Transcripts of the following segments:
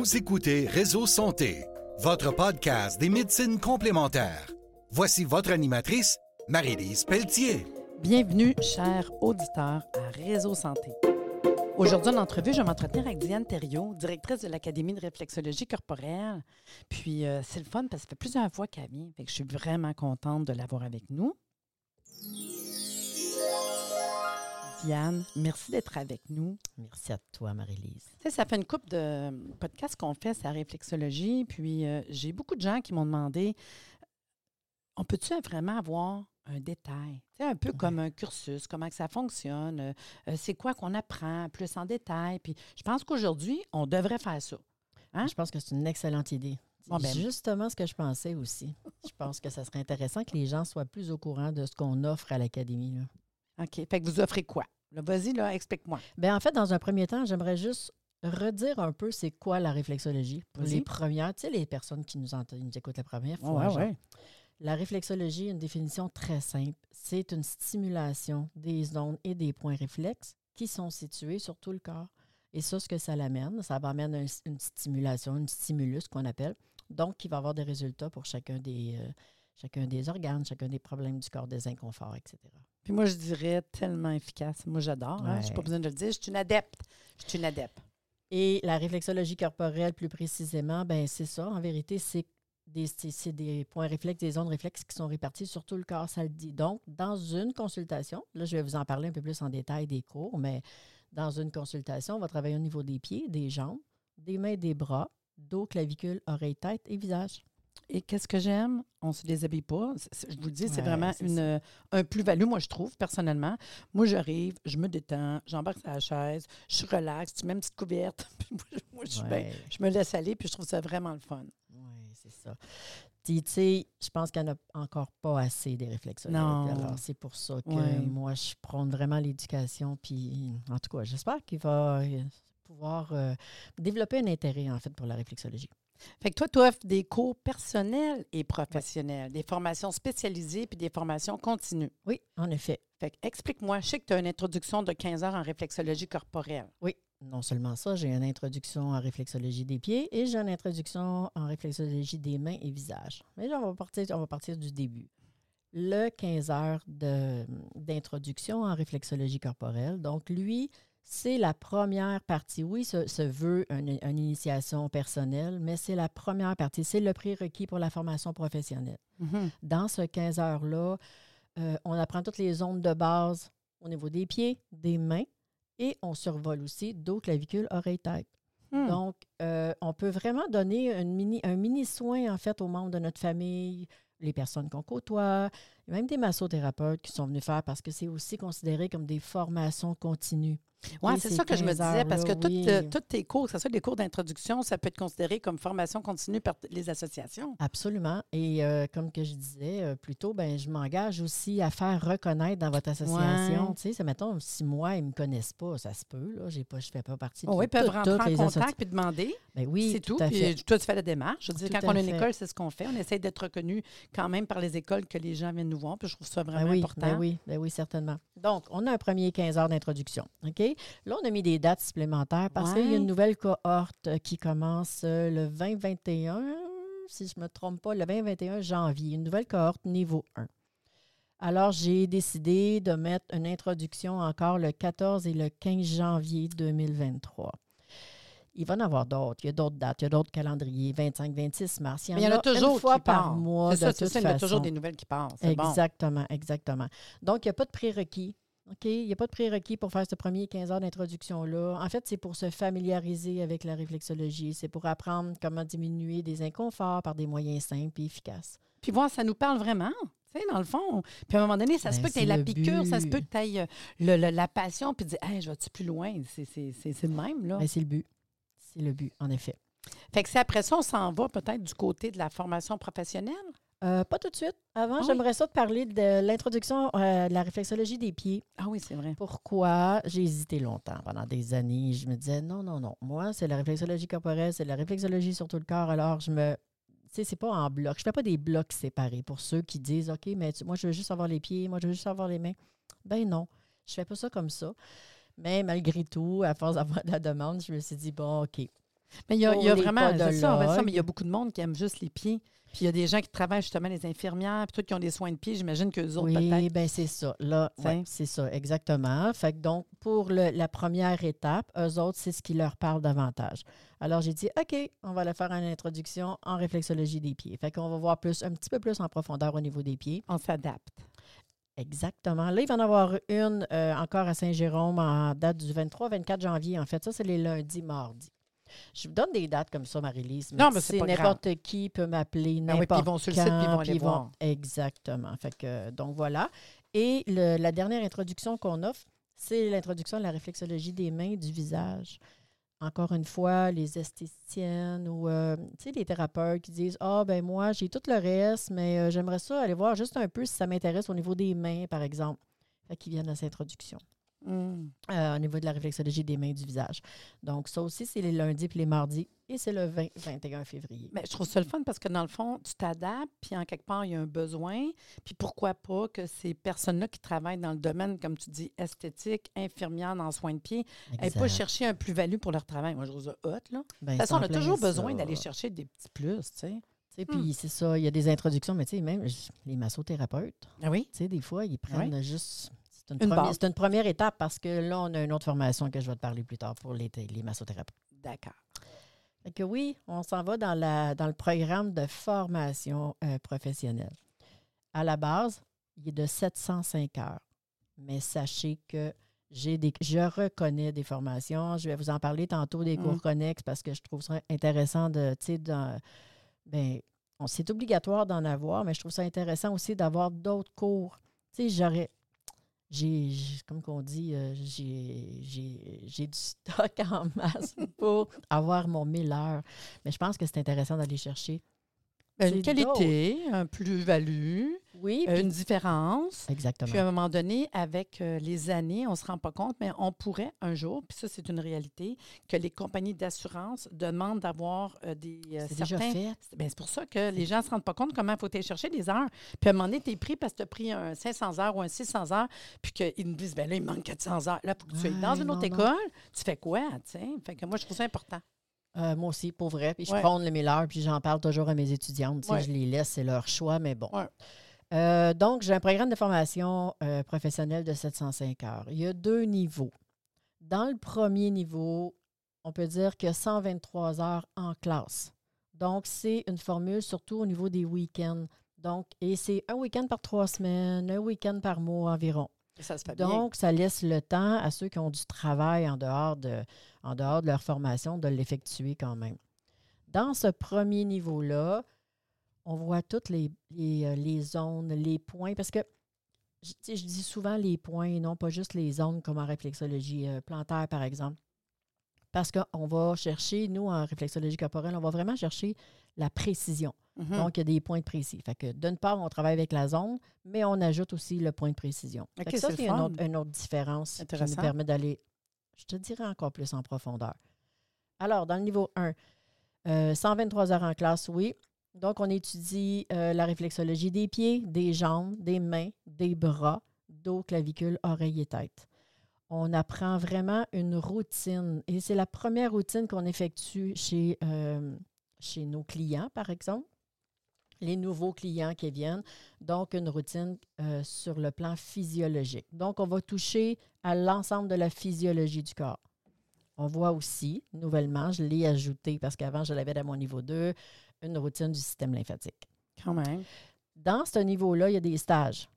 Vous écoutez Réseau Santé, votre podcast des médecines complémentaires. Voici votre animatrice, Marie-Lise Pelletier. Bienvenue, chers auditeurs, à Réseau Santé. Aujourd'hui, en entrevue, je vais m'entretenir avec Diane Thériault, directrice de l'Académie de réflexologie corporelle. Puis, euh, c'est le fun parce que ça fait plusieurs fois qu'elle vient. Fait je suis vraiment contente de l'avoir avec nous. Diane, merci d'être avec nous. Merci à toi, Marie-Lise. Tu sais, ça fait une couple de podcasts qu'on fait, c'est la réflexologie. Puis, euh, j'ai beaucoup de gens qui m'ont demandé on peut-tu vraiment avoir un détail? Tu sais, un peu comme un cursus, comment que ça fonctionne, euh, c'est quoi qu'on apprend plus en détail. Puis, je pense qu'aujourd'hui, on devrait faire ça. Hein? Je pense que c'est une excellente idée. Bon, ben- C'est justement ce que je pensais aussi. Je pense que ça serait intéressant que les gens soient plus au courant de ce qu'on offre à l'Académie. OK. Fait que vous offrez quoi? Vas-y, là, explique-moi. Ben, en fait, dans un premier temps, j'aimerais juste redire un peu c'est quoi la réflexologie. Pour les premières, tu sais, les personnes qui nous, entendent, nous écoutent la première fois. Ouais, ouais. La réflexologie, une définition très simple, c'est une stimulation des zones et des points réflexes qui sont situés sur tout le corps. Et ça, ce que ça l'amène, ça va amener un- une stimulation, une stimulus qu'on appelle, donc qui va avoir des résultats pour chacun des, euh, chacun des organes, chacun des problèmes du corps, des inconforts, etc. Puis moi, je dirais tellement efficace. Moi, j'adore. hein. Je n'ai pas besoin de le dire. Je suis une adepte. Je suis une adepte. Et la réflexologie corporelle, plus précisément, ben c'est ça. En vérité, c'est des, c'est- c'est des points réflexes, des zones réflexes qui sont réparties sur tout le corps, ça le dit. Donc, dans une consultation, là, je vais vous en parler un peu plus en détail des cours, mais dans une consultation, on va travailler au niveau des pieds, des jambes, des mains, des bras, dos, clavicule, oreille, tête et visage. Et qu'est-ce que j'aime? On ne se déshabille pas. Je vous le dis, c'est Ouais, vraiment une, ça. euh, un plus-value, moi, je trouve, personnellement. Moi, j'arrive, je me détends, j'embarque sur la chaise, je suis relax, tu mets une petite couverte. puis moi, je- je me laisse aller, puis je trouve ça vraiment le fun. Oui, c'est ça. Tu sais, je pense qu'il n'y en a encore pas assez des réflexologues. Non. Alors, c'est pour ça que Ouais. moi, je prône vraiment l'éducation. Puis, en tout cas, j'espère qu'il va euh, pouvoir euh, développer un intérêt, en fait, pour la réflexologie. Fait que toi, tu offres des cours personnels et professionnels, des formations spécialisées puis des formations continues. Oui, en effet. Fait que explique-moi, je sais que tu as une introduction de 15 heures en réflexologie corporelle. Oui, non seulement ça, j'ai une introduction en réflexologie des pieds et j'ai une introduction en réflexologie des mains et visage. Mais là, on va partir, on va partir du début. Le 15 heures d'introduction en réflexologie corporelle. Donc, lui, c'est la première partie. Oui, se veut une, une initiation personnelle, mais c'est la première partie. C'est le prérequis pour la formation professionnelle. Mhm. Dans ce 15 heures-là, euh, on apprend toutes les zones de base au niveau des pieds, des mains, et on survole aussi dos, clavicule, oreille, tête. Hmm. Donc, euh, on peut vraiment donner une mini, un mini soin, en fait, aux membres de notre famille, les personnes qu'on côtoie, même des massothérapeutes qui sont venus faire parce que c'est aussi considéré comme des formations continues. Oui, Et c'est ces ça que je me 15 disais, parce que oui. euh, toutes tes cours, que ce soit des cours d'introduction, ça peut être considéré comme formation continue par les associations. Absolument. Et euh, comme que je disais euh, plus tôt, ben, je m'engage aussi à faire reconnaître dans votre association. Ouais. Tu sais, mettons, si moi, ils ne me connaissent pas, ça se peut, là. J'ai pas, je ne fais pas partie de Oh, oui, ils peuvent rentrer en contact puis demander. Ben oui, c'est tout. Puis euh, toi, tu fais la démarche. Je veux dire, Tout quand on a une école, c'est ce qu'on fait. On essaie d'être reconnu quand même par les écoles que les gens viennent nous voir. Puis je trouve ça Ben vraiment oui, important. ben oui, ben oui, certainement. Donc, on a un premier 15 heures d'introduction. OK? Là, on a mis des dates supplémentaires parce qu'il y a une nouvelle cohorte euh, qui commence euh, le 20-21, si je ne me trompe pas, le 20-21 janvier. Une nouvelle cohorte niveau 1. Alors, j'ai décidé de mettre une introduction encore le 14 et le 15 janvier 2023. Il va y en avoir d'autres. Il y a d'autres dates, il y a d'autres calendriers, 25-26 mars. Il y en, Mais il y en a toujours une fois qui par mois. C'est de ça, c'est toute ça. Il y a toujours des nouvelles qui passent. Bon. Exactement, exactement. Donc, il n'y a pas de prérequis. OK? Il n'y a pas de prérequis pour faire ce premier 15 heures d'introduction-là. En fait, c'est pour se familiariser avec la réflexologie. C'est pour apprendre comment diminuer des inconforts par des moyens simples et efficaces. Puis voir, ça nous parle vraiment. Tu sais, dans le fond. Puis à un moment donné, ça se Ben, peut que tu aies la le piqûre, ça se peut que tu aies la passion, puis dire, hey, je vais-tu plus loin? C'est le même, là. Ben, c'est le but. C'est le but, en effet. Fait que c'est après ça, on s'en va peut-être du côté de la formation professionnelle? Euh, pas tout de suite. Avant, Ah oui? j'aimerais ça te parler de l'introduction euh, de la réflexologie des pieds. Ah oui, c'est vrai. Pourquoi? J'ai hésité longtemps, pendant des années. Je me disais, non, non, non. Moi, c'est la réflexologie corporelle, c'est la réflexologie sur tout le corps. Alors, je me. Tu sais, c'est pas en bloc. Je fais pas des blocs séparés pour ceux qui disent, OK, mais tu- moi, je veux juste avoir les pieds, moi, je veux juste avoir les mains. Ben non, je fais pas ça comme ça. Mais malgré tout, à force d'avoir de la demande, je me suis dit, bon, OK, Mais il y a, y a vraiment, ça, ça, mais il y a beaucoup de monde qui aime juste les pieds. Puis il y a des gens qui travaillent justement, les infirmières, puis tout qui ont des soins de pieds, j'imagine qu'eux autres, Oui, peut-être. ben c'est ça. Là, ouais, c'est ça, exactement. Fait que donc, pour le- la première étape, eux autres, c'est ce qui leur parle davantage. Alors, j'ai dit, OK, on va le faire en introduction en réflexologie des pieds. Fait qu'on va voir plus, un petit peu plus en profondeur au niveau des pieds. On s'adapte. Exactement. Là, il va en avoir une euh, encore à Saint-Jérôme en date du 23-24 janvier. En fait, ça, c'est les lundis, mardis. Je vous donne des dates comme ça, Marie-Lise. Non, mais c'est n'importe qui peut m'appeler, Ben oui, n'importe ils vont sur le site, puis ils vont quand, aller puis ils voir. Exactement. Fait que, donc, voilà. Et le- la dernière introduction qu'on offre, c'est l'introduction de la réflexologie des mains, du visage. Encore une fois, les esthéticiennes ou euh, les thérapeutes qui disent Ah, ben moi, j'ai tout le reste, mais euh, j'aimerais ça aller voir juste un peu si ça m'intéresse au niveau des mains, par exemple. Fait qu'ils viennent à cette introduction Euh, au niveau de la réflexologie des mains et du visage. Donc, ça aussi, c'est les lundis puis les mardis et c'est le 20-21 février. Mais je trouve ça le fun parce que dans le fond, tu t'adaptes, puis en quelque part, il y a un besoin. Puis pourquoi pas que ces personnes-là qui travaillent dans le domaine, comme tu dis, esthétique, infirmière dans le soin de pied, n'aient pas cherché un plus-value pour leur travail. Moi, je trouve ça hot, là. Ben, De toute façon, on a toujours besoin d'aller chercher des petits plus, tu sais. Tu sais, Hmm. Puis c'est ça, il y a des introductions, mais tu sais, même les massothérapeutes, Ah oui? tu sais, des fois, ils prennent juste. C'est une, Une première- base. c'est une première étape parce que là, on a une autre formation que je vais te parler plus tard pour les, les massothérapeutes. D'accord. Que oui, on s'en va dans, la, dans le programme de formation euh, professionnelle. À la base, il est de 705 heures. Mais sachez que j'ai des, je reconnais des formations. Je vais vous en parler tantôt des cours Mm. connexes parce que je trouve ça intéressant de, tu sais, ben, c'est obligatoire d'en avoir, mais je trouve ça intéressant aussi d'avoir d'autres cours. Tu sais, j'aurais, j'ai, comme qu'on dit, euh, j'ai, j'ai, j'ai du stock en masse pour avoir mon 1000 heures. Mais je pense que c'est intéressant d'aller chercher. Ben, une qualité, un plus-value, Oui, euh, puis- une différence. exactement. Puis à un moment donné, avec euh, les années, on ne se rend pas compte, mais on pourrait un jour, puis ça c'est une réalité, que les compagnies d'assurance demandent d'avoir euh, des euh, c'est déjà fait. C'est ben, c'est pour ça que les gens ne se rendent pas compte comment il faut aller chercher des heures. Puis à un moment donné, tu es pris parce que tu as pris un 500 heures ou un 600 heures, puis qu'ils me disent, ben là, il manque 400 heures. Là, pour que tu ailles dans une autre non, école, tu fais quoi, tu sais? Fait que moi, je trouve ça important. Euh, moi aussi, pour vrai. Puis je Ouais. prône le 1000 heures, puis j'en parle toujours à mes étudiantes. Ouais. Je les laisse, c'est leur choix, mais bon. Ouais. Euh, donc, j'ai un programme de formation euh, professionnelle de 705 heures. Il y a deux niveaux. Dans le premier niveau, on peut dire qu'il y a 123 heures en classe. Donc, c'est une formule surtout au niveau des week-ends. Donc, et c'est un week-end par trois semaines, un week-end par mois environ. Ça se fait bien. Donc, ça laisse le temps à ceux qui ont du travail en dehors de, en dehors de leur formation de l'effectuer quand même. Dans ce premier niveau-là, on voit toutes les, les, euh, les zones, les points, parce que je, dis souvent les points et non pas juste les zones comme en réflexologie euh, plantaire, par exemple. Parce qu'on va chercher, nous, en réflexologie corporelle, on va vraiment chercher la précision. Mhm. Donc, il y a des points de précis. Fait que d'une part, on travaille avec la zone, mais on ajoute aussi le point de précision. Fait OK, que ça, c'est une autre, une autre différence qui nous permet d'aller, je te dirais, encore plus en profondeur. Alors, dans le niveau 1, euh, 123 heures en classe, oui. Donc, on étudie euh, la réflexologie des pieds, des jambes, des mains, des bras, dos, clavicule, oreilles et tête. On apprend vraiment une routine. Et c'est la première routine qu'on effectue chez, euh, nos clients, par exemple. Les nouveaux clients qui viennent. Donc, une routine euh, sur le plan physiologique. Donc, on va toucher à l'ensemble de la physiologie du corps. On voit aussi, nouvellement, je l'ai ajouté parce qu'avant, je l'avais à mon niveau 2, une routine du système lymphatique. Quand même. Dans ce niveau-là, il y a des stages.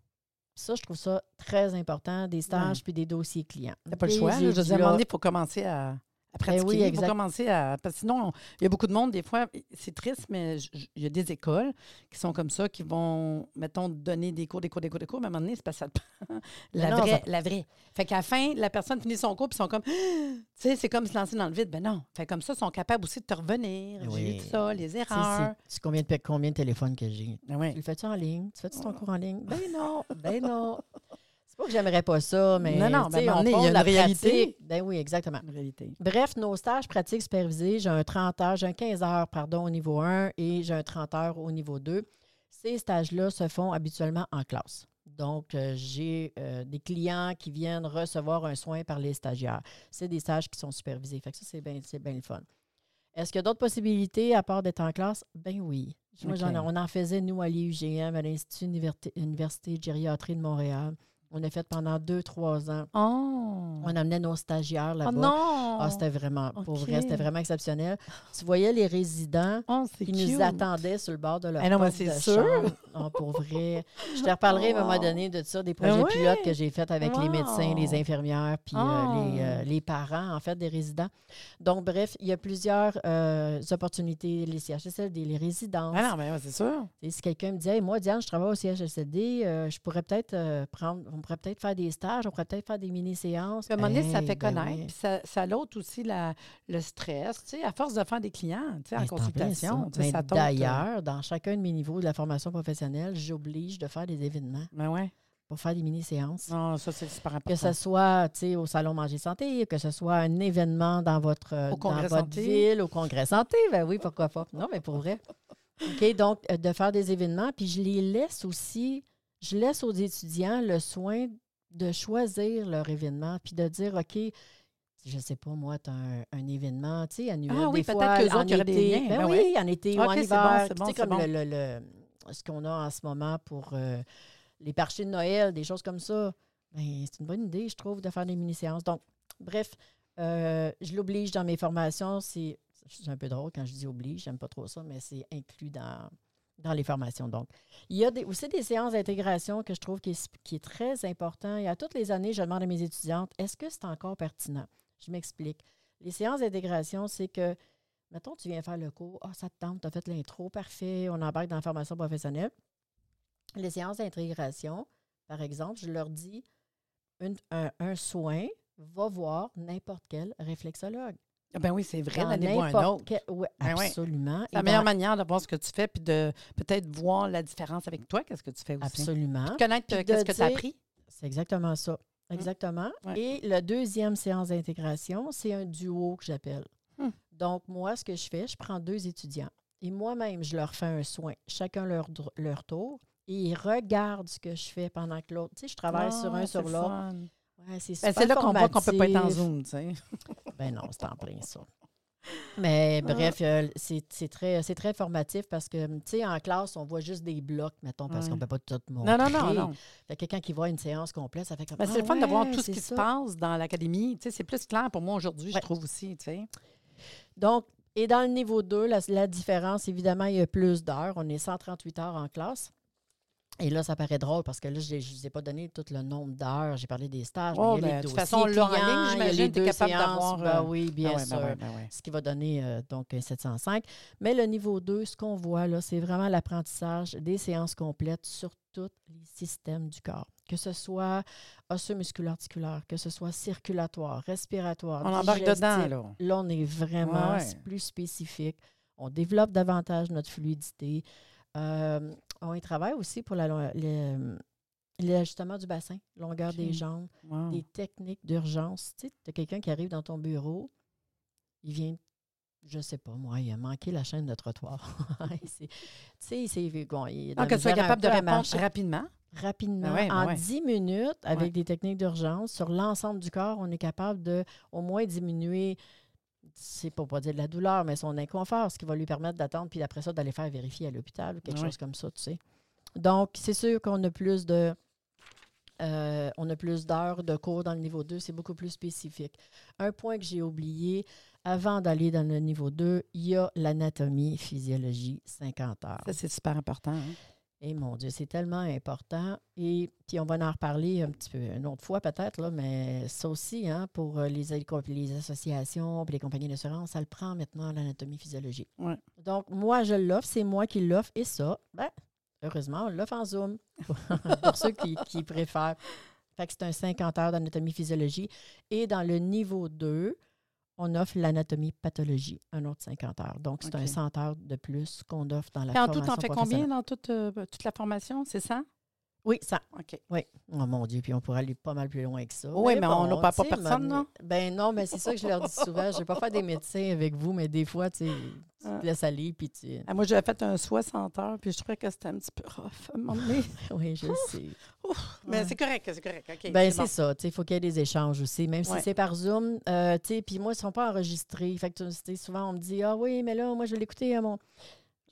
Ça, je trouve ça très important, des stages Ouais. puis des dossiers clients. T'as pas le choix. là. Je veux dire, à un là- moment donné, il faut commencer à, à pratiquer. oui, il faut exact. commencer à. Parce que sinon, on- il y a beaucoup de monde, des fois, c'est triste, mais il y a des écoles qui sont comme ça, qui vont, mettons, donner des cours, des cours, des cours, des cours, mais à un moment donné, c'est que ça la non, vraie. ça- La vraie. Fait qu'à la fin, la personne finit son cours, puis ils sont comme. Tu sais, c'est comme se lancer dans le vide. Ben non. Fait comme ça, ils sont capables aussi de te revenir. J'ai Oui. eu ça, les erreurs. c'est- combien de, combien de téléphones que j'ai? Ah ouais. Tu le fais-tu en ligne? Tu fais-tu ton cours en ligne? Ben non, ben non. C'est pas que j'aimerais pas ça, mais Non, non, ben, on il y a une réalité. pratique. Ben oui, exactement. Réalité. Bref, nos stages pratiques supervisés, j'ai un 30 heures, j'ai un 15 heures, pardon, au niveau 1 et j'ai un 30 heures au niveau 2. Ces stages-là se font habituellement en classe. Donc, euh, j'ai euh, des clients qui viennent recevoir un soin par les stagiaires. C'est des stages qui sont supervisés. Fait que ça, c'est bien le fun. Est-ce qu'il y a d'autres possibilités à part d'être en classe? Ben oui. Moi, on en faisait, nous, à l'IUGM, à l'Institut Université, Université de Gériatrie de Montréal. On a fait pendant deux, trois ans. Oh! On amenait nos stagiaires Oh là-bas. non! Ah, c'était vraiment, pour vrai, c'était vraiment exceptionnel. Tu voyais les résidents Oh, qui cute. nous attendaient sur le bord de leur Eh non, mais porte de sûr. chambre. Ah, pour vrai. Je te reparlerai à un moment donné de ça, des projets oui. pilotes que j'ai faits avec les médecins, les Wow. infirmières, puis euh, Oh. les, euh, les parents, en fait, des résidents. Donc, bref, il y a plusieurs euh, opportunités, les CHSLD, les résidences. Ah non, mais c'est sûr. Sais, Si quelqu'un me dit, Hey, moi, Diane, je travaille au CHSLD, je pourrais peut-être prendre, on pourrait peut-être faire des stages, on pourrait peut-être faire des mini-séances. À un moment donné, ça fait ben connaître. oui. Puis ça, ça l'ôte aussi la, le stress, tu sais, à force de faire des clients, tu sais, en Ben, consultation. ça. tu sais, Ben, ça t'ôte, D'ailleurs, dans chacun de mes niveaux de la formation professionnelle, j'oblige de faire des événements Ben ouais. pour faire des mini-séances. Non, ça, c'est super important. Que ce soit au Salon Manger Santé, que ce soit un événement dans votre, Au dans votre Santé. ville, au Congrès Santé, ben oui, pourquoi pas. Non, mais pour vrai. OK, donc, euh, de faire des événements, puis je les laisse aussi, je laisse aux étudiants le soin de choisir leur événement, puis de dire, OK, je sais pas, moi, tu as un, un événement, tu sais, annuel. Ah oui, peut-être qu'eux autres, en il y aurait des liens. Ben Ben oui, en été OK, ou en c'est bon, hiver. c'est bon, tu sais, comme bon. le, le- le- ce qu'on a en ce moment pour euh, les marchés de Noël, des choses comme ça. Ben, c'est une bonne idée, je trouve, de faire des mini-séances. Donc, bref, euh, je l'oblige dans mes formations. C'est un peu drôle quand je dis oblige, j'aime pas trop ça, mais c'est inclus dans, dans les formations. Donc, il y a aussi des séances d'intégration que je trouve qui est, qui est très important. Et à toutes les années, je demande à mes étudiantes, est-ce que c'est encore pertinent? Je m'explique. Les séances d'intégration, c'est que, mettons, tu viens faire le cours, ah, ça te tente, tu as fait l'intro, parfait, on embarque dans la formation professionnelle. Les séances d'intégration, par exemple, je leur dis, une- un, un soin va voir n'importe quel réflexologue. Ah Ben oui, c'est vrai, d'aller voir un n'importe autre. quel- ouais, Ben oui. absolument. La Et meilleure dans- manière de voir ce que tu fais, puis de peut-être voir la différence avec toi, qu'est-ce que tu fais aussi. Absolument. Connaître Puis euh, de qu'est-ce que tu as appris. C'est exactement ça. Exactement. Ouais. Et la deuxième séance d'intégration, c'est un duo que j'appelle. Hmm. Donc, moi, ce que je fais, je prends deux étudiants et moi-même, je leur fais un soin, chacun leur, leur tour, et ils regardent ce que je fais pendant que l'autre. Tu sais, je travaille sur Ah, un c'est sur l'autre. Ouais, c'est Ben, c'est là qu'on voit qu'on peut pas être en. Zoom, tu sais. Ben non, c'est en plein ça. Mais Ah. bref, euh, c'est très, très formatif parce que, tu sais, en classe, on voit juste des blocs, mettons, parce Ouais. qu'on ne peut pas tout montrer. Non, non, non, non. Fait que quelqu'un qui voit une séance complète, ça fait comme Ben, c'est Ah le fun de voir ouais, tout ce qui se passe dans l'académie. Tu sais, c'est plus clair pour moi aujourd'hui, je Ouais. trouve aussi, tu sais. Donc, et dans le niveau 2, la, la différence, évidemment, il y a plus d'heures. On est 138 heures en classe. Et là, ça paraît drôle parce que là, je ne vous ai pas donné tout le nombre d'heures. J'ai parlé des stages. Oh, mais il y a ben, les de toute façon, là, en ligne, j'imagine, t'es deux capable d'avoir, Ben euh, oui, bien Ah sûr. ben ben ouais. Ce qui va donner euh, donc un 705. Mais le niveau 2, ce qu'on voit là, c'est vraiment l'apprentissage des séances complètes sur tous les systèmes du corps. Que ce soit osseux-musculo-articulaire, que ce soit circulatoire, respiratoire, On embarque dedans, là. Là, on est vraiment Ouais, plus spécifique. On développe davantage notre fluidité. Euh, on y travaille aussi pour l'ajustement du bassin, longueur des jambes, Wow. des techniques d'urgence. Tu sais, as quelqu'un qui arrive dans ton bureau, il vient, je sais pas, moi, il a manqué la chaîne de trottoir. Tu sais, il s'est bon, il la que tu sois capable de répondre rapidement? Rapidement, Ben ouais, ben en ouais. 10 minutes, avec Ouais. des techniques d'urgence, sur l'ensemble du corps, on est capable de au moins diminuer, c'est pour pas dire de la douleur, mais son inconfort, ce qui va lui permettre d'attendre, puis après ça, d'aller faire vérifier à l'hôpital ou quelque chose comme ça, tu sais. Donc, c'est sûr qu'on a plus de. euh, on a plus d'heures de cours dans le niveau 2, c'est beaucoup plus spécifique. Un point que j'ai oublié, avant d'aller dans le niveau 2, il y a l'anatomie, physiologie, 50 heures. Ça, c'est super important. hein. Et mon Dieu, c'est tellement important. Et puis, on va en reparler un petit peu une autre fois peut-être, là, mais ça aussi, hein, pour euh, les, les associations les compagnies d'assurance, ça le prend maintenant, l'anatomie physiologique. Ouais. Donc, moi, je l'offre, c'est moi qui l'offre. Et ça, ben, heureusement, on l'offre en Zoom pour ceux qui, qui préfèrent. Fait que c'est un 50 heures d'anatomie physiologie. Et dans le niveau 2, on offre l'anatomie pathologie, un autre 50 heures. Donc, c'est un OK. 100 heures de plus qu'on offre dans la Puis en tout, formation t'en fais professionnelle. combien dans toute, euh, toute la formation? C'est ça? Oui, 100. OK. Oui. Oh mon Dieu, puis on pourrait aller pas mal plus loin que ça. Oui, mais on n'a pas- personne, non? Ben non, mais c'est ça que je leur dis souvent. Je vais pas faire des médecins avec vous, mais des fois, tu sais, tu Ah. te laisses aller, puis tu... Ah, moi, j'avais fait un 60 heures, puis je trouvais que c'était un petit peu rough à un moment donné. Oui, je sais. Mais Ouais. c'est correct, c'est correct. OK. Ben, c'est bon. ça. Il faut qu'il y ait des échanges aussi, même Ouais. si c'est par Zoom. euh, Puis moi, ils ne sont pas enregistrés. Fait que, souvent, on me dit Ah oui, mais là, moi, je vais l'écouter à mon.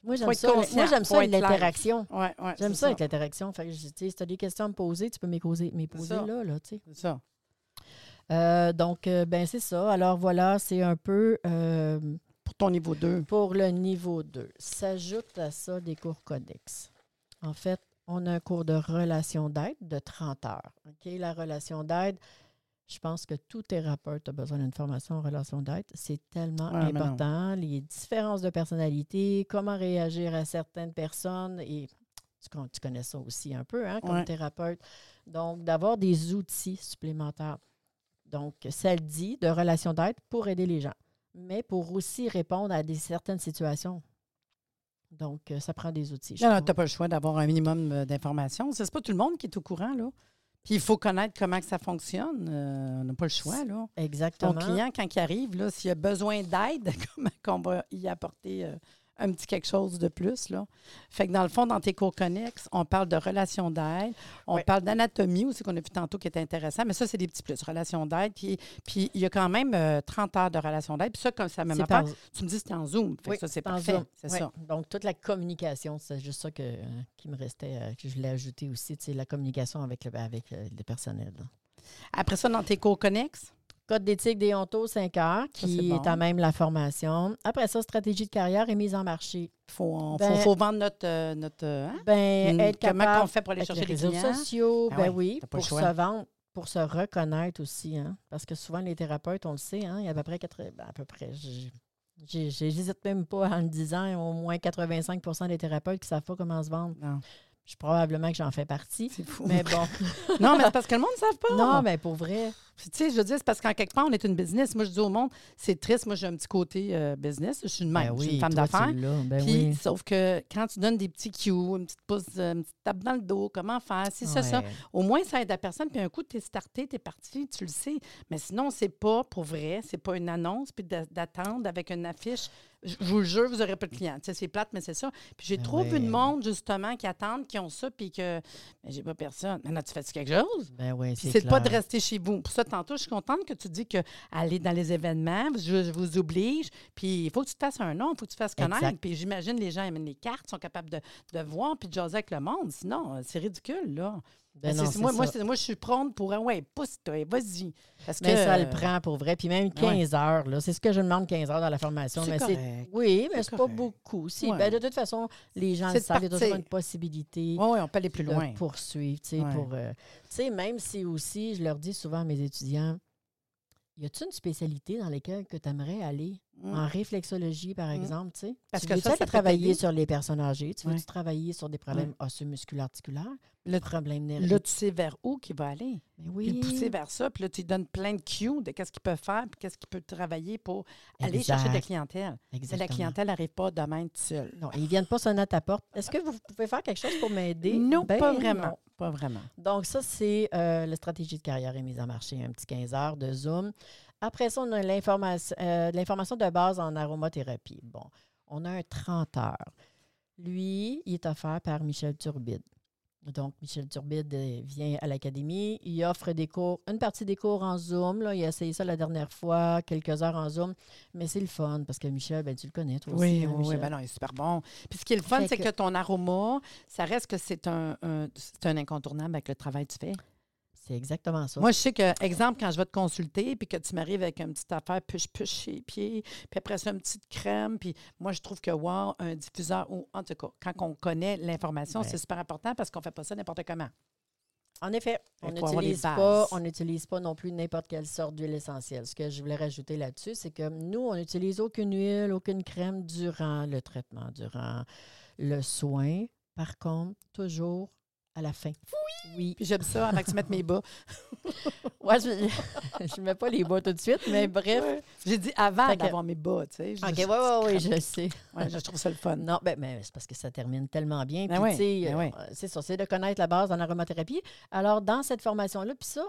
Moi, j'aime ça. Moi, j'aime ça avec l'interaction. Ouais, ouais, J'aime ça avec l'interaction. Fait que, si tu as des questions à me poser, tu peux me poser, là, là, tu sais. C'est ça. Euh, donc, euh, ben c'est ça. Alors voilà, c'est un peu euh, Pour ton niveau 2. pour le niveau 2. S'ajoute à ça des cours codex. En fait, on a un cours de relation d'aide de 30 heures. OK? La relation d'aide, je pense que tout thérapeute a besoin d'une formation en relation d'aide. C'est tellement Ouais, important. Les différences de personnalité, comment réagir à certaines personnes et tu, con- tu connais ça aussi un peu hein, comme Ouais. thérapeute. Donc, d'avoir des outils supplémentaires. Donc, ça le dit de relation d'aide pour aider les gens, mais pour aussi répondre à des certaines situations. Donc, euh, ça prend des outils. Non, non, tu n'as pas le choix d'avoir un minimum euh, d'informations. C'est pas tout le monde qui est au courant, là. Puis il faut connaître comment que ça fonctionne. Euh, on n'a pas le choix, là. Ton Exactement. client, quand il arrive, s'il a besoin d'aide, comment qu'on va y apporter euh, un petit quelque chose de plus, là. Fait que dans le fond, dans tes cours connexes, on parle de relations d'aide, on parle d'anatomie aussi, qu'on a vu tantôt qui est intéressant, mais ça, c'est des petits plus, relations d'aide. Puis, puis il y a quand même euh, 30 heures de relations d'aide. Puis ça, comme ça, même par- tu me dis que c'était en Zoom. Fait que ça, c'est parfait. Zoom. C'est Oui. ça. Donc, toute la communication, c'est juste ça que, euh, qui me restait, euh, que je voulais ajouter aussi, la communication avec le, avec euh, le personnel. là. Après ça, dans tes cours connexes, Code d'éthique des hontos, 5 heures, qui bon. est à même la formation. Après ça, stratégie de carrière et mise en marché. il faut, on- Ben- faut, faut vendre notre. euh, notre euh, hein? Ben, Hmm, être Comment capable on fait pour aller chercher les des réseaux clients? sociaux, Ah ben oui, pour se vendre, pour se reconnaître aussi, hein, parce que souvent les thérapeutes, on le sait, hein, il y a à peu près, quatre- ben, à peu près, j'hésite même pas en le disant, au moins 85% des thérapeutes qui ne savent pas comment se vendre. Non, Je probablement que j'en fais partie. c'est fou. Mais bon, non, mais c'est parce que le monde ne savent pas. non, mais pour vrai, Puis, Tu sais, je veux dire, c'est parce qu'en quelque part, on est une business. Moi, je dis au monde, c'est triste. Moi, j'ai un petit côté euh, business. Je suis une ben même. je suis une femme tu d'affaires. ben Puis, oui. sauf que quand tu donnes des petits cues, une petite pouce, euh, une petite tape dans le dos, comment faire, si ça, ça, au moins, ça aide la personne. Puis un coup, tu es starté, tu es parti, tu le sais. Mais sinon, c'est pas pour vrai. C'est pas une annonce, puis d'a- d'attendre avec une affiche. Je vous le jure, vous n'aurez pas de clients. Tu sais, c'est plate, mais c'est ça. Puis j'ai Ben trop vu de monde, justement, qui attendent, qui ont ça, puis que j'ai pas personne. Maintenant, tu fais quelque chose? Ben oui, Puis c'est c'est pas de rester chez vous. Pour ça, tantôt, je suis contente que tu dis que aller dans les événements, je, je vous oblige. Puis il faut que tu te fasses un nom, il faut que tu te fasses connaître. Exact. Puis j'imagine les gens aiment les cartes, sont capables de, de voir puis de jaser avec le monde. Sinon, euh, c'est ridicule, là. Ben non, moi, moi, moi, je suis prompt pour. ah Ouais, pousse-toi, vas-y. Parce que. Mais ça le euh, prend pour vrai. Puis même Ben ouais. 15 heures, là, c'est ce que je demande 15 heures dans la formation. Mais correct. Oui, mais C'est pas beaucoup. Si, Ouais. ben, de toute façon, les gens le de savent, il y a toujours une possibilité Oui, on peut aller plus de loin. poursuivre. Tu sais, Ouais. pour, euh, même si aussi, je leur dis souvent à mes étudiants, y a-t-il une spécialité dans laquelle tu aimerais aller? Mm. En réflexologie, par Mm. exemple, tu sais. Parce tu que veux-tu ça, travailler sur les personnes âgées? Tu veux-tu Ouais. travailler sur des problèmes osseux-musculo-articulaires? Le- problèmes Là, nerveux? tu sais vers où qu'il va aller. Mais Puis oui. le pousser vers ça. Puis là, tu lui donnes plein de cues de qu'est-ce qu'il peut faire, puis qu'est-ce qu'il peut travailler pour aller chercher de la clientèle. Mais la Exactement. clientèle n'arrive pas demain toute seule. Non, ils viennent pas sonner à ta porte. Est-ce que vous pouvez faire quelque chose pour m'aider? Non, Ben pas vraiment. non. Pas vraiment. Donc, ça, c'est euh, la stratégie de carrière et mise en marché, un petit 15 heures de Zoom. Après ça, on a l'information euh, de l'information de base en aromathérapie. Bon, on a un 30 heures. Lui, il est offert par Michel Turbide. Donc, Michel Turbide euh, vient à l'académie. Il offre des cours, une partie des cours en Zoom. Là. Il a essayé ça la dernière fois, quelques heures en Zoom. Mais c'est le fun parce que Michel, ben, tu le connais, toi aussi. Oui, hein, oui, oui. Michel? Ben non, il est super bon. Puis ce qui est le fun, c'est que- que... ton aroma, ça reste que c'est un, un incontournable avec le travail que tu fais. C'est exactement ça. Moi, je sais que, exemple, quand je vais te consulter, puis que tu m'arrives avec une petite affaire push-push chez les pieds, puis après ça, une petite crème, puis moi, je trouve que, wow, un diffuseur, ou en tout cas, quand on connaît l'information, Ouais. c'est super important parce qu'on ne fait pas ça n'importe comment. En effet, on n'utilise pas, on n'utilise pas non plus n'importe quelle sorte d'huile essentielle. Ce que je voulais rajouter là-dessus, c'est que nous, on n'utilise aucune huile, aucune crème durant le traitement, durant le soin. Par contre, toujours à la fin. Oui! Oui. Puis j'aime ça avant que tu mettes mes bas. Ouais, je ne mets pas les bas tout de suite, mais bref. J'ai dit avant Fait que- d'avoir mes bas, tu sais. Je- OK, oui, oui, oui, je sais. Ouais, je trouve ça le fun. Non, ben, mais c'est parce que ça termine tellement bien. Ben Puis, oui, ben euh, oui. c'est ça, c'est de connaître la base dans l'aromathérapie. Alors, dans cette formation-là, puis ça,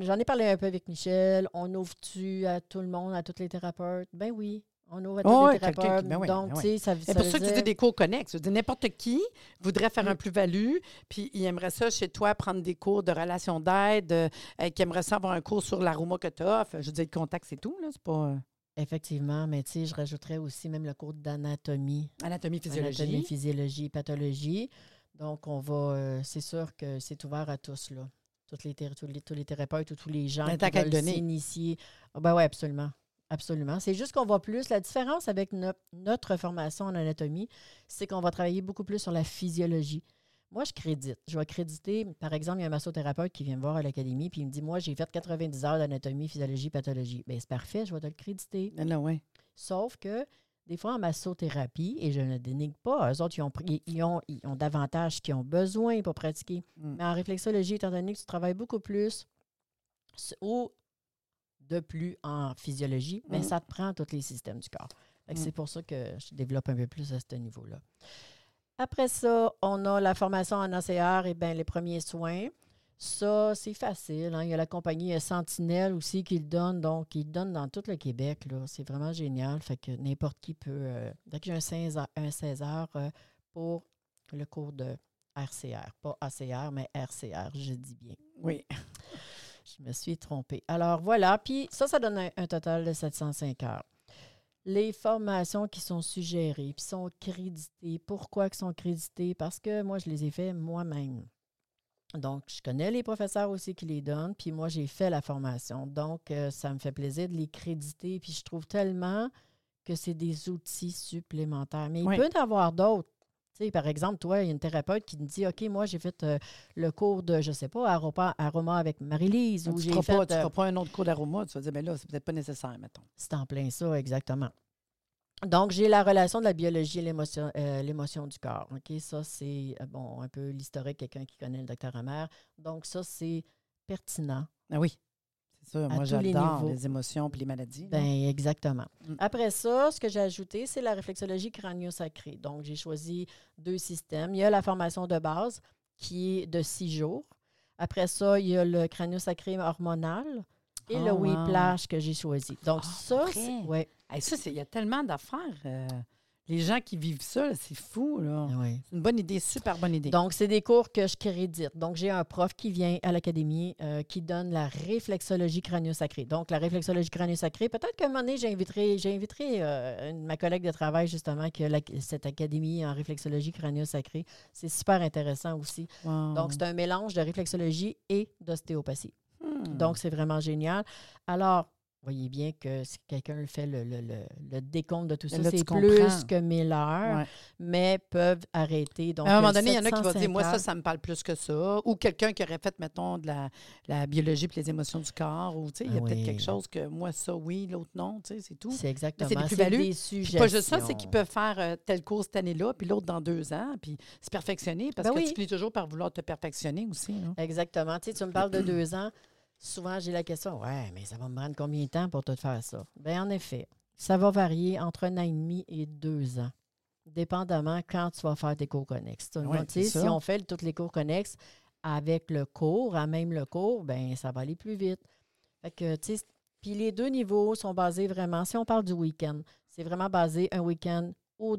j'en ai parlé un peu avec Michel. On ouvre-tu à tout le monde, à tous les thérapeutes? Ben oui, on tous Oh, qui- thérapeutes. ben oui, Donc, ben tu oui. sais, ça, pour veut ça que tu dis des cours connexes. N'importe qui voudrait faire un Mm. plus-value, puis il aimerait ça chez toi prendre des cours de relation d'aide, euh, qui aimerait ça avoir un cours sur l'aroma que tu offres. Je veux dire, le contact, c'est tout, là. C'est pas euh, Effectivement, mais tu sais, je rajouterais aussi même le cours d'anatomie. anatomie, physiologie. Anatomie, physiologie, pathologie. Donc, on va. euh, c'est sûr que c'est ouvert à tous, là. Toutes les, tous, les, tous les thérapeutes ou tous les gens Ben, qui veulent s'initier. Ah, ben oui, absolument. Absolument. C'est juste qu'on va plus. La différence avec no- notre formation en anatomie, c'est qu'on va travailler beaucoup plus sur la physiologie. Moi, je crédite. Je vais créditer, par exemple, il y a un massothérapeute qui vient me voir à l'académie, puis il me dit Moi, j'ai fait 90 heures d'anatomie, physiologie, pathologie. Bien, c'est parfait, je vais te le créditer. Non, non, ouais. Sauf que des fois, en massothérapie, et je ne dénigre pas, eux autres, ils ont, pris- ils ont, ils ont davantage qu'ils ont besoin pour pratiquer. Mm. Mais en réflexologie, étant donné que tu travailles beaucoup plus ou de plus en physiologie, mais Mm. ça te prend tous les systèmes du corps. Que Mm. C'est pour ça que je développe un peu plus à ce niveau-là. Après ça, on a la formation en ACR et bien les premiers soins. Ça, c'est facile. hein. Il y a la compagnie Sentinelle aussi qui le donne. Donc, il le donne dans tout le Québec. C'est vraiment génial. Fait que n'importe qui peut. Euh, j'ai un 16 heures, un 16 heures euh, pour le cours de RCR. Pas ACR, mais RCR, je dis bien. Oui. Je me suis trompée. Alors voilà, puis ça, ça donne un, un total de 705 heures. Les formations qui sont suggérées, puis sont créditées. Pourquoi elles sont créditées? Parce que moi, je les ai fait moi-même. Donc, je connais les professeurs aussi qui les donnent, puis moi, j'ai fait la formation. Donc, euh, ça me fait plaisir de les créditer, puis je trouve tellement que c'est des outils supplémentaires. Mais Oui. il peut y en avoir d'autres. Tu par exemple, toi, il y a une thérapeute qui me dit OK, moi, j'ai fait euh, le cours de, je sais pas, aroma, aroma avec Marie-Lise, Tu ou ne feras, tu euh, feras pas un autre cours d'aroma. Tu vas dire, mais là, c'est peut-être pas nécessaire, mettons. c'est en plein ça, exactement. Donc, j'ai la relation de la biologie et l'émotion, euh, du corps. OK? Ça, c'est, bon, un peu l'historique, quelqu'un qui connaît le docteur Amer. Donc, ça, c'est pertinent. Ah oui. Moi, les j'adore les émotions et les maladies. Ben, exactement. Mm. Après ça, ce que j'ai ajouté, c'est la réflexologie crânio-sacrée. Donc, j'ai choisi deux systèmes. Il y a la formation de base qui est de six jours. Après ça, il y a le crânio-sacré hormonal et Oh, le wow. whiplash que j'ai choisi. Donc, Ah, ça, c'est, ouais, Hey, ça, c'est- il y a tellement d'affaires. euh, les gens qui vivent ça, c'est fou. Là. ouais. C'est une bonne idée, super bonne idée. Donc, c'est des cours que je crédite. Donc, j'ai un prof qui vient à l'académie euh, qui donne la réflexologie crânio-sacrée. Donc, la réflexologie crânio-sacrée, peut-être qu'à un moment donné, j'inviterai, j'inviterai euh, ma collègue de travail, justement, qui a la- cette académie en réflexologie crânio-sacrée. C'est super intéressant aussi. Wow. Donc, c'est un mélange de réflexologie et d'ostéopathie. Hmm. Donc, c'est vraiment génial. Alors, voyez bien que si quelqu'un fait le, le- le- le décompte de tout ça, c'est comprends. plus que 1000 heures, Ouais. mais peuvent arrêter. Donc, à un moment le donné, il y en a qui vont dire 705 Moi, ça, ça me parle plus que ça. Ou quelqu'un qui aurait fait, mettons, de la, la biologie et les émotions du corps. Ou, tu sais, il y a Ah peut-être quelque chose que moi, ça, oui, l'autre, non. Tu sais, c'est tout. C'est exactement. des C'est des suggestions. pas juste ça, c'est qu'ils peuvent faire euh, tel cours cette année-là, puis l'autre dans deux ans, puis se perfectionner, parce Ben que oui. tu finis toujours par vouloir te perfectionner aussi. là. Exactement. Tu sais, tu me parles de deux ans. Souvent, j'ai la question Ouais, mais ça va me prendre combien de temps pour tout faire ça? Bien, en effet, ça va varier entre un an et demi et deux ans, dépendamment quand tu vas faire tes cours connexes. Tu Ouais, si on fait tous les cours connexes avec le cours, à même le cours, ben ça va aller plus vite. Fait que, tu sais, puis les deux niveaux sont basés vraiment, si on parle du week-end, c'est vraiment basé un week-end au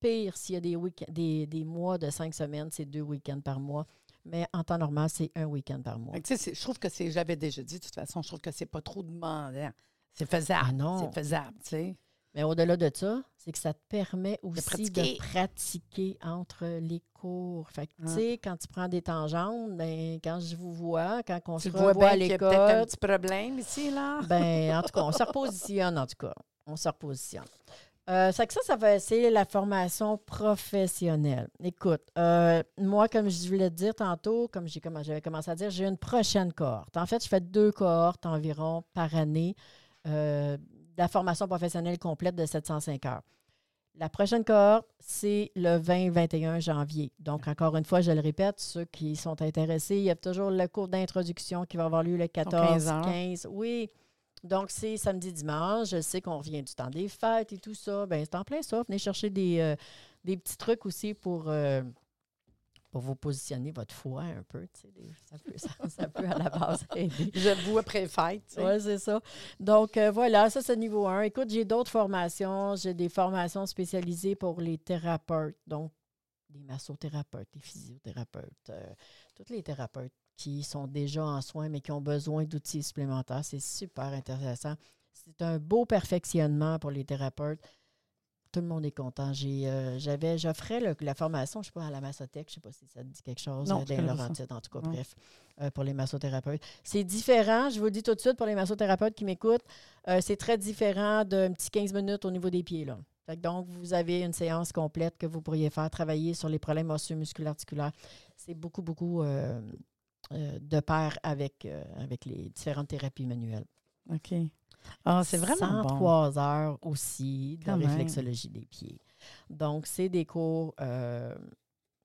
pire, s'il y a des, des, des mois de cinq semaines, c'est deux week-ends par mois. Mais en temps normal, c'est un week-end par mois. Tu sais, je trouve que c'est, j'avais déjà dit, de toute façon, je trouve que c'est pas trop demandant. C'est faisable. Ah non. C'est faisable, tu sais. Mais au-delà de ça, c'est que ça te permet aussi de pratiquer. pratiquer, entre les cours. Fait que, tu Ah. sais, quand tu prends des tangentes, ben, quand je vous vois, quand on Tu se vois revoit à bien qu'il y a peut-être un l'école, petit problème ici, là. ben, en tout cas, on se repositionne, en tout cas. On se repositionne. Euh, c'est que ça, ça va c'est la formation professionnelle. Écoute, euh, moi, comme je voulais te dire tantôt, comme j'ai j'avais commencé à dire, j'ai une prochaine cohorte. En fait, je fais deux cohortes environ par année euh, de la formation professionnelle complète de 705 heures. La prochaine cohorte, c'est le 20-21 janvier. Donc, encore une fois, je le répète, ceux qui sont intéressés, il y a toujours le cours d'introduction qui va avoir lieu le 14, 15 heures. 15. Oui. Donc, c'est samedi, dimanche. Je sais qu'on revient du temps des fêtes et tout ça. Bien, c'est en plein ça. Venez chercher des, euh, des petits trucs aussi pour, euh, pour vous positionner votre foi un peu. des- Ça peut, ça, ça peut à la base aider. J'avoue, après fête. Oui, c'est ça. Donc, euh, voilà, ça, c'est niveau 1. Écoute, j'ai d'autres formations. J'ai des formations spécialisées pour les thérapeutes, donc des massothérapeutes, des physiothérapeutes, tous les thérapeutes qui sont déjà en soins, mais qui ont besoin d'outils supplémentaires. C'est super intéressant. C'est un beau perfectionnement pour les thérapeutes. Tout le monde est content. J'ai, euh, j'avais, j'offrais le- la formation, je ne sais pas, à la massothèque, je ne sais pas si ça te dit quelque chose, Non, euh. Laurentides, en tout cas, Non. bref, euh, pour les massothérapeutes. C'est différent, je vous le dis tout de suite pour les massothérapeutes qui m'écoutent, euh, c'est très différent d'un petit 15 minutes au niveau des pieds. Là. Donc, vous avez une séance complète que vous pourriez faire travailler sur les problèmes osseux musculaires articulaires. C'est beaucoup, beaucoup euh, de pair avec, euh, avec les différentes thérapies manuelles. OK. Ah, c'est vraiment bon. 103 heures aussi de Quand même. réflexologie des pieds. Donc, c'est des cours euh,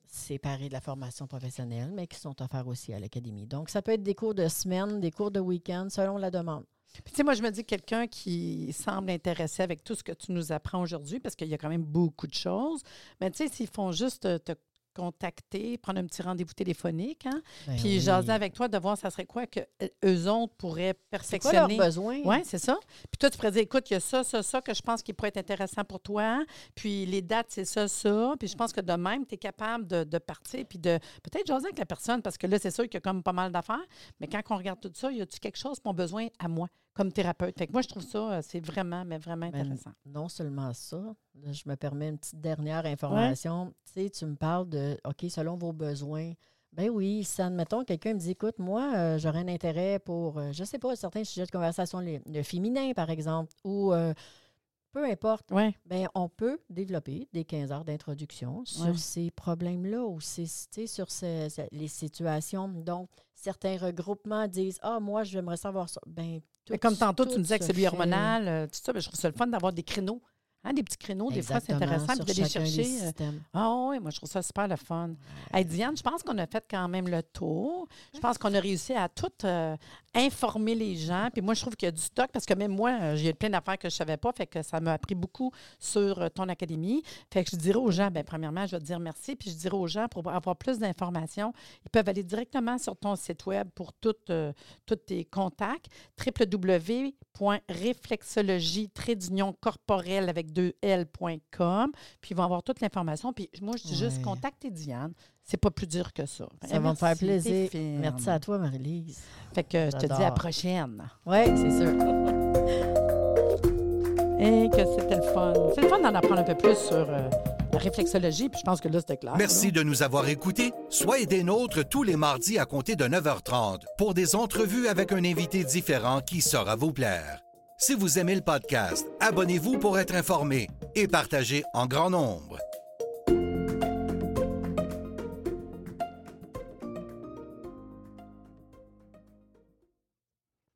séparés de la formation professionnelle, mais qui sont offerts aussi à l'académie. Donc, ça peut être des cours de semaine, des cours de week-end, selon la demande. Puis, tu sais, moi, je me dis quelqu'un qui semble intéressé avec tout ce que tu nous apprends aujourd'hui, parce qu'il y a quand même beaucoup de choses. Mais tu sais, s'ils font juste te contacter, prendre un petit rendez-vous téléphonique, hein, Ben puis oui. jaser avec toi de voir ça serait quoi que euh, eux autres pourraient C'est quoi leurs perfectionner. besoins? Oui, c'est ça. Puis toi, tu pourrais dire, écoute, il y a ça, ça, ça que je pense qui pourrait être intéressant pour toi. Puis les dates, c'est ça, ça. Puis je pense que de même, tu es capable de, de partir puis de peut-être jaser avec la personne parce que là, c'est sûr qu'il y a comme pas mal d'affaires. Mais quand on regarde tout ça, y a-tu quelque chose pour mon besoin à moi? Comme thérapeute? Fait que moi, je trouve ça, euh, c'est vraiment, mais vraiment Ben, intéressant. non seulement ça, je me permets une petite dernière information. Tu sais, tu me parles de, OK, selon vos besoins. Ben oui, si, admettons, quelqu'un me dit, écoute, moi, euh, j'aurais un intérêt pour, euh, je sais pas, certains sujets de conversation, le féminin, par exemple, ou euh, peu importe, Oui. ben on peut développer des 15 heures d'introduction sur Ouais. ces problèmes-là ou ces, tu sais, sur ces- ces- les situations. Donc, certains regroupements disent, ah, moi, j'aimerais savoir ça. Ben, tout- comme tantôt, tu nous disais que c'est hormonal, euh, tout ça, ben, je trouve ça le fun d'avoir des créneaux. Hein, des petits créneaux, des fois, c'est intéressant d'aller chercher. euh. Ah oui, moi, je trouve ça super le fun. Hey, Diane, je pense qu'on a fait quand même le tour. Je pense qu'on a réussi à tout euh, informer les gens. Puis moi, je trouve qu'il y a du stock parce que même moi, euh, j'ai plein d'affaires que je ne savais pas. Fait que ça m'a appris beaucoup sur euh, ton académie. Fait que je dirais aux gens, bien, premièrement, je vais te dire merci. Puis je dirais aux gens, pour avoir plus d'informations, ils peuvent aller directement sur ton site web pour toutes, euh, tous tes contacts www.réflexologie corporelle avec deux L.com. Puis ils vont avoir toute l'information. Puis moi, je dis juste contactez Diane. C'est pas plus dur que ça. Ça va me faire plaisir. Merci à toi, Marie-Lise. Fait que je te dis à la prochaine. Oui, c'est sûr. Et que c'était le fun. C'est le fun d'en apprendre un peu plus sur euh, la réflexologie. Puis je pense que là, c'était clair. Merci là. de nous avoir écoutés. Soyez des nôtres tous les mardis à compter de 9h30 pour des entrevues avec un invité différent qui saura vous plaire. Si vous aimez le podcast, abonnez-vous pour être informé et partagez en grand nombre.